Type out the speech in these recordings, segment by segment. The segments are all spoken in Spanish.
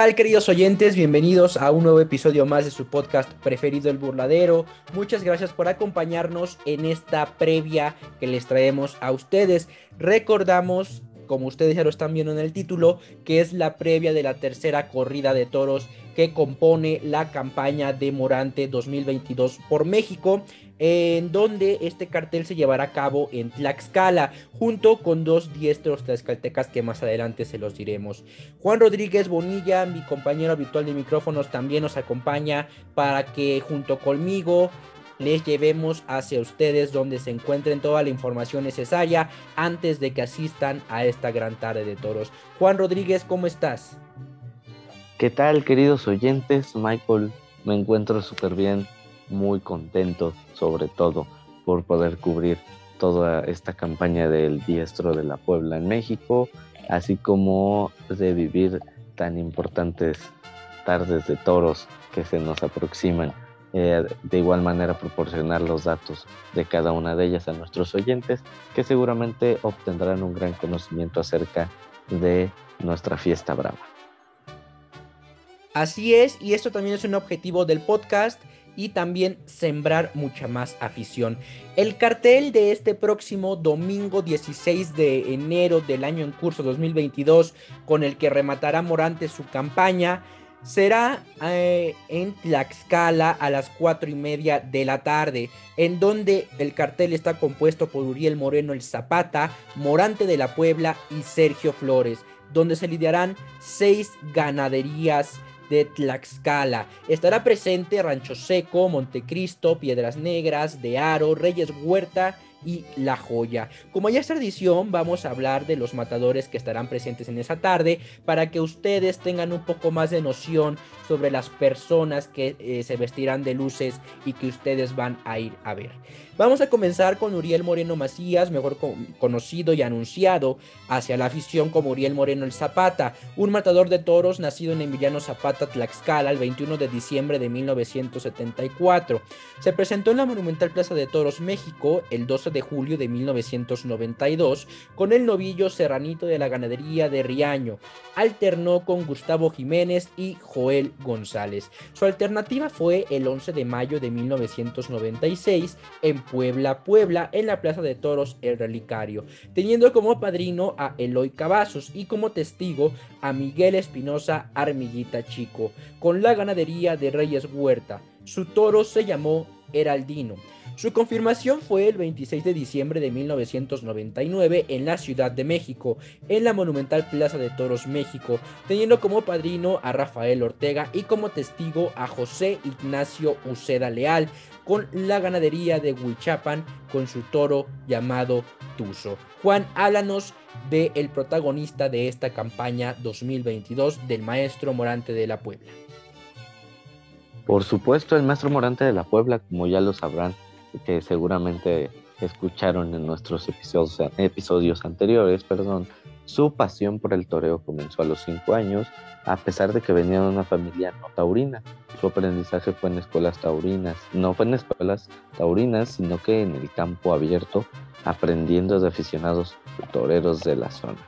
¿Qué tal, queridos oyentes? Bienvenidos a un nuevo episodio más de su podcast preferido, El Burladero. Muchas gracias por acompañarnos en esta previa que les traemos a ustedes. Recordamos, como ustedes ya lo están viendo en el título, que es la previa de la tercera corrida de toros que compone la campaña de Morante 2022 por México en donde este cartel se llevará a cabo en Tlaxcala, junto con dos diestros tlaxcaltecas que más adelante se los diremos. Juan Rodríguez Bonilla, mi compañero habitual de micrófonos, también nos acompaña para que junto conmigo les llevemos hacia ustedes donde se encuentren toda la información necesaria antes de que asistan a esta gran tarde de toros. Juan Rodríguez, ¿cómo estás? ¿Qué tal, queridos oyentes? Michael, me encuentro súper bien, muy contento sobre todo por poder cubrir toda esta campaña del diestro de la Puebla en México, así como de vivir tan importantes tardes de toros que se nos aproximan. Eh, de igual manera proporcionar los datos de cada una de ellas a nuestros oyentes que seguramente obtendrán un gran conocimiento acerca de nuestra fiesta brava. Así es, y esto también es un objetivo del podcast y también sembrar mucha más afición. El cartel de este próximo domingo 16 de enero del año en curso 2022, con el que rematará Morante su campaña, será eh, en Tlaxcala a las 4 y media de la tarde, en donde el cartel está compuesto por Uriel Moreno el Zapata, Morante de la Puebla y Sergio Flores, donde se lidiarán seis ganaderías de Tlaxcala. Estará presente Rancho Seco, Montecristo, Piedras Negras, De Aro, Reyes Huerta y La Joya. Como ya es tradición, vamos a hablar de los matadores que estarán presentes en esa tarde para que ustedes tengan un poco más de noción sobre las personas que eh, se vestirán de luces y que ustedes van a ir a ver. Vamos a comenzar con Uriel Moreno Macías, mejor conocido y anunciado hacia la afición como Uriel Moreno el Zapata, un matador de toros nacido en Emiliano Zapata, Tlaxcala, el 21 de diciembre de 1974. Se presentó en la Monumental Plaza de Toros, México, el 12 de julio de 1992, con el novillo serranito de la ganadería de Riaño. Alternó con Gustavo Jiménez y Joel González. Su alternativa fue el 11 de mayo de 1996 en Puebla, Puebla, en la Plaza de Toros El Relicario, teniendo como padrino a Eloy Cavazos y como testigo a Miguel Espinosa Armillita Chico, con la ganadería de Reyes Huerta. Su toro se llamó Heraldino. Su confirmación fue el 26 de diciembre de 1999 en la Ciudad de México, en la monumental Plaza de Toros México, teniendo como padrino a Rafael Ortega y como testigo a José Ignacio Uceda Leal, con la ganadería de Huichapan con su toro llamado Tuzo. Juan, háblanos del el protagonista de esta campaña 2022 del maestro Morante de la Puebla. Por supuesto, el maestro Morante de la Puebla, como ya lo sabrán, que seguramente escucharon en nuestros episodios, anteriores, perdón, su pasión por el toreo comenzó a los 5 años, a pesar de que venía de una familia no taurina. Su aprendizaje fue en escuelas taurinas, no fue en escuelas taurinas, sino que en el campo abierto, aprendiendo de aficionados toreros de la zona.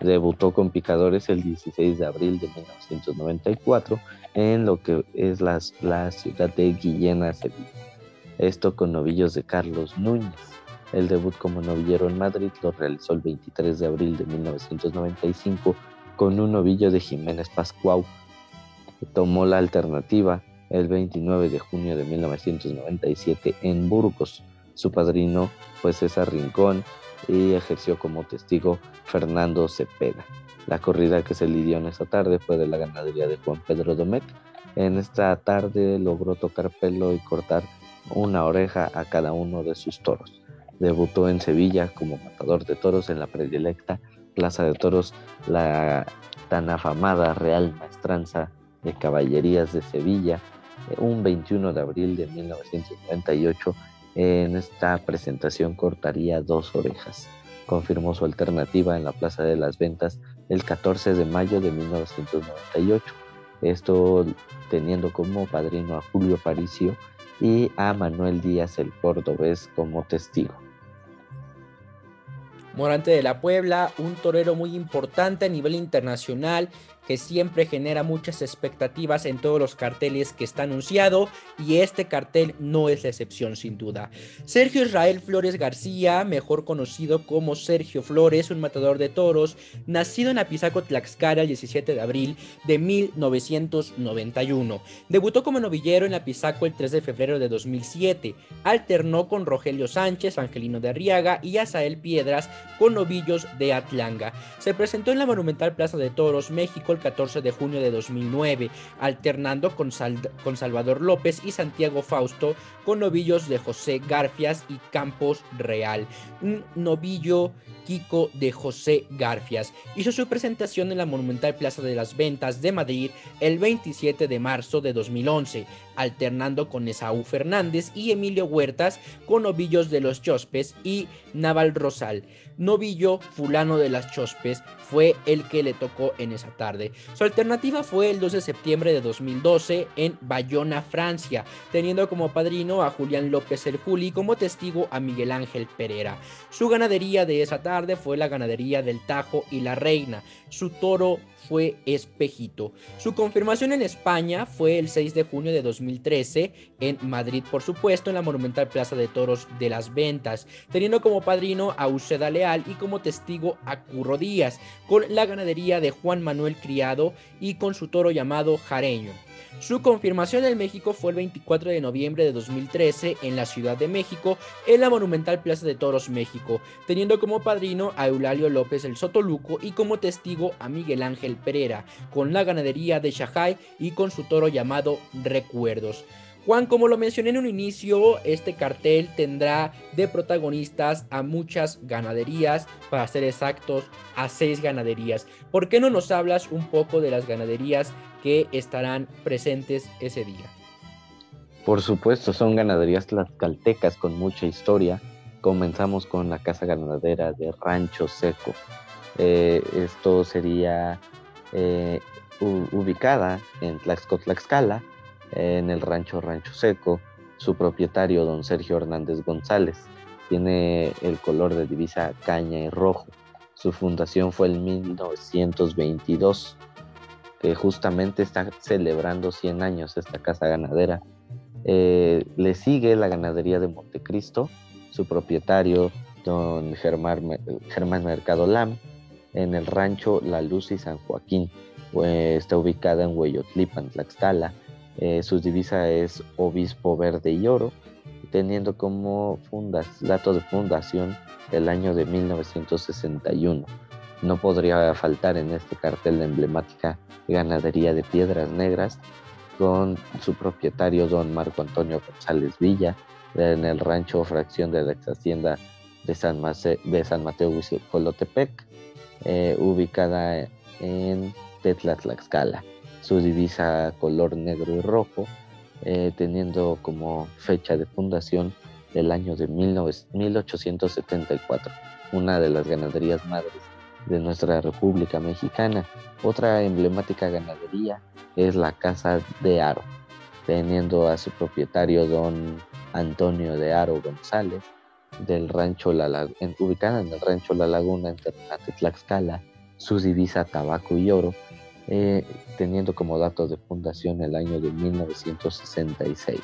Debutó con picadores el 16 de abril de 1994 en lo que es la, la ciudad de Guillena, Sevilla. Esto con novillos de Carlos Núñez. El debut como novillero en Madrid lo realizó el 23 de abril de 1995 con un novillo de Jiménez Pascuau. Tomó la alternativa el 29 de junio de 1997 en Burgos. Su padrino fue César Rincón y ejerció como testigo Fernando Cepeda. La corrida que se lidió en esa tarde fue de la ganadería de Juan Pedro Domecq. En esta tarde logró tocar pelo y cortar una oreja a cada uno de sus toros. Debutó en Sevilla como matador de toros en la predilecta Plaza de Toros, la tan afamada Real Maestranza de Caballerías de Sevilla, un 21 de abril de 1998. En esta presentación cortaría dos orejas. Confirmó su alternativa en la Plaza de las Ventas el 14 de mayo de 1998. Esto teniendo como padrino a Julio Paricio y a Manuel Díaz el Cordobés como testigo. Morante de la Puebla, un torero muy importante a nivel internacional que siempre genera muchas expectativas en todos los carteles que está anunciado y este cartel no es la excepción sin duda. Sergio Israel Flores García, mejor conocido como Sergio Flores, un matador de toros, nacido en Apizaco, Tlaxcala el 17 de abril de 1991. Debutó como novillero en Apizaco el 3 de febrero de 2007. Alternó con Rogelio Sánchez, Angelino de Arriaga y Asael Piedras con novillos de Atlanga. Se presentó en la Monumental Plaza de Toros, México, el 14 de junio de 2009, alternando con, con Salvador López y Santiago Fausto con novillos de José Garfias y Campos Real. Un novillo Kiko de José Garfias. Hizo su presentación en la Monumental Plaza de las Ventas de Madrid el 27 de marzo de 2011, alternando con Esaú Fernández y Emilio Huertas con novillos de los Chospes y Naval Rosal. Novillo fulano de las Chospes fue el que le tocó en esa tarde. Su alternativa fue el 2 de septiembre de 2012 en Bayona, Francia, teniendo como padrino a Julián López el Juli como testigo a Miguel Ángel Pereira. Su ganadería de esa tarde fue la ganadería del Tajo y la Reina. Su toro fue Espejito. Su confirmación en España fue el 6 de junio de 2013 en Madrid, por supuesto, en la monumental Plaza de Toros de las Ventas, teniendo como padrino a Uceda Leal y como testigo a Curro Díaz, con la ganadería de Juan Manuel Criado y con su toro llamado Jareño. Su confirmación en México fue el 24 de noviembre de 2013 en la Ciudad de México, en la monumental Plaza de Toros México, teniendo como padrino a Eulalio López el Sotoluco y como testigo a Miguel Ángel Pereira, con la ganadería de Shahai y con su toro llamado Recuerdos. Juan, como lo mencioné en un inicio, este cartel tendrá de protagonistas a muchas ganaderías, para ser exactos, a seis ganaderías. ¿Por qué no nos hablas un poco de las ganaderías que estarán presentes ese día? Por supuesto, son ganaderías tlaxcaltecas con mucha historia. Comenzamos con la casa ganadera de Rancho Seco. Eh, esto sería eh, ubicada en Tlaxco, Tlaxcala, en el rancho Rancho Seco. Su propietario, don Sergio Hernández González, tiene el color de divisa caña y rojo. Su fundación fue en 1922, que justamente está celebrando 100 años esta casa ganadera. Eh, le sigue la ganadería de Montecristo, su propietario, don Germán, Germán Mercado Lam, en el rancho La Luz y San Joaquín. está ubicada en Hueyotlipan, Tlaxcala. Eh, su divisa es obispo verde y oro, teniendo como dato de fundación el año de 1961. No podría faltar en este cartel la emblemática ganadería de piedras negras con su propietario don Marco Antonio González Villa en el rancho fracción de la ex hacienda de San, Mateo Huizicolotepec, eh, ubicada en Tetla, Tlaxcala su divisa color negro y rojo, eh, teniendo como fecha de fundación el año de 1874, una de las ganaderías madres de nuestra República Mexicana. Otra emblemática ganadería es la Casa de Aro, teniendo a su propietario don Antonio de Aro González, del rancho La ubicada en el rancho La Laguna en Tlaxcala, su divisa tabaco y oro, eh, teniendo como dato de fundación el año de 1966.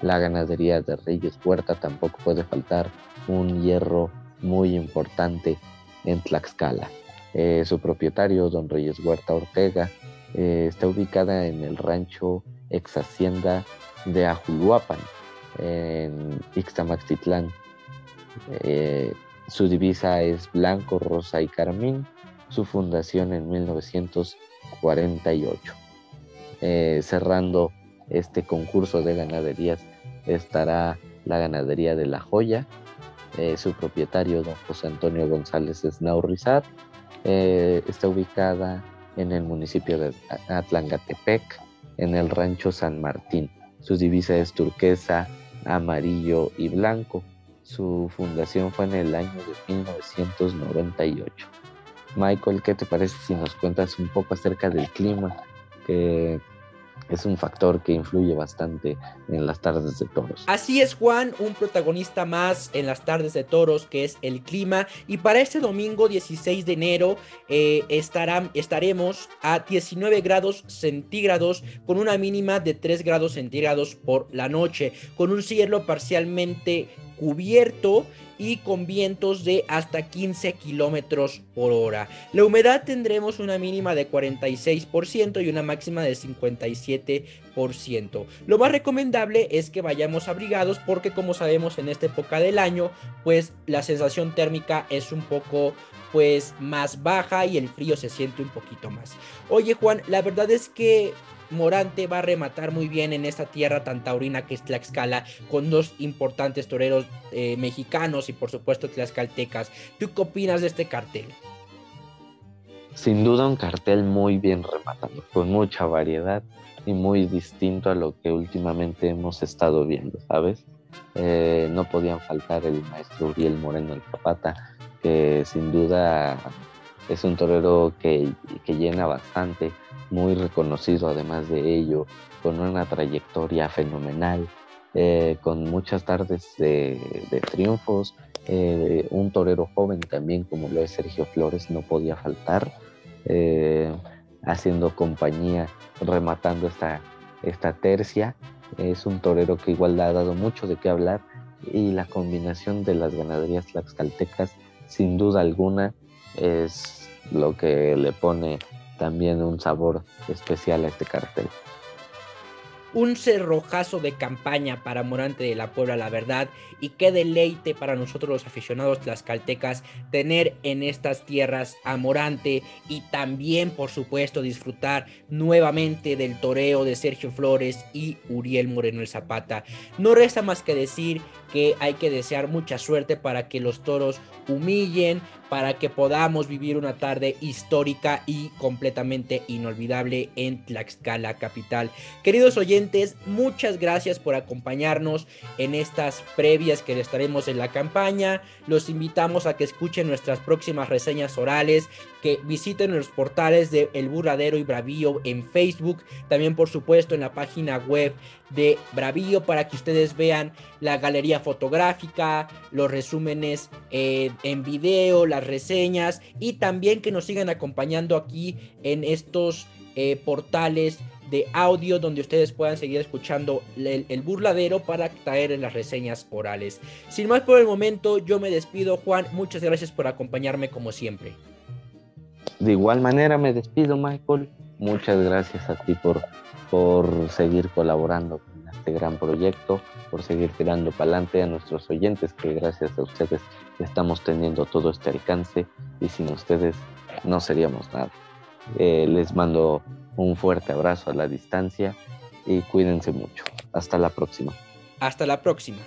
La ganadería de Reyes Huerta tampoco puede faltar un hierro muy importante en Tlaxcala. Eh, su propietario, don Reyes Huerta Ortega, eh, está ubicada en el rancho ex hacienda de Ajuluapan, en Ixtamaxitlán. su divisa es blanco, rosa y carmín. Su fundación en 1900 48. Eh, cerrando este concurso de ganaderías estará la ganadería de La Joya, eh, su propietario don José Antonio González Snaurrizat, eh, está ubicada en el municipio de Atlangatepec, en el rancho San Martín. Su divisa es turquesa, amarillo y blanco. Su fundación fue en el año de 1998. Michael, ¿qué te parece si nos cuentas un poco acerca del clima que es un factor que influye bastante en las tardes de toros. Así es, Juan, un protagonista más en las tardes de toros, que es el clima. Y para este domingo 16 de enero eh, estaremos a 19 grados centígrados con una mínima de 3 grados centígrados por la noche, con un cielo parcialmente cubierto y con vientos de hasta 15 kilómetros por hora. La humedad tendremos una mínima de 46% y una máxima de 57%. Lo más recomendable es que vayamos abrigados porque como sabemos en esta época del año pues la sensación térmica es un poco pues más baja y el frío se siente un poquito más. Oye Juan, la verdad es que Morante va a rematar muy bien en esta tierra tan taurina que es Tlaxcala, con dos importantes toreros eh, mexicanos y por supuesto tlaxcaltecas. ¿Tú qué opinas de este cartel? Sin duda un cartel muy bien rematado, con mucha variedad y muy distinto a lo que últimamente hemos estado viendo, ¿sabes? Eh, no podían faltar el maestro Uriel Moreno el Zapata, que sin duda es un torero que, que llena bastante muy reconocido además de ello, con una trayectoria fenomenal, eh, con muchas tardes de, triunfos, eh, un torero joven también como lo es Sergio Flores no podía faltar, eh, haciendo compañía, rematando esta, esta tercia. Es un torero que igual le ha dado mucho de qué hablar y la combinación de las ganaderías tlaxcaltecas sin duda alguna es lo que le pone también un sabor especial a este cartel. Un cerrojazo de campaña para Morante de la Puebla, la verdad, y qué deleite para nosotros los aficionados tlaxcaltecas tener en estas tierras a Morante y también, por supuesto, disfrutar nuevamente del toreo de Sergio Flores y Uriel Moreno el Zapata. No resta más que decir que hay que desear mucha suerte para que los toros humillen, para que podamos vivir una tarde histórica y completamente inolvidable en Tlaxcala capital. Queridos oyentes, muchas gracias por acompañarnos en estas previas que estaremos en la campaña. Los invitamos a que escuchen nuestras próximas reseñas orales, que visiten los portales de El Burradero y Bravío en Facebook, también por supuesto en la página web de Bravío para que ustedes vean la galería fotográfica, los resúmenes eh, en video, las reseñas y también que nos sigan acompañando aquí en estos eh, portales de audio donde ustedes puedan seguir escuchando el, burladero para traer las reseñas orales. Sin más por el momento, yo me despido, Juan. Muchas gracias por acompañarme como siempre. De igual manera me despido, Michael. Muchas gracias a ti por, por seguir colaborando con este gran proyecto, por seguir tirando para adelante a nuestros oyentes, que gracias a ustedes estamos teniendo todo este alcance y sin ustedes no seríamos nada. Eh, les mando un fuerte abrazo a la distancia y cuídense mucho. Hasta la próxima. Hasta la próxima.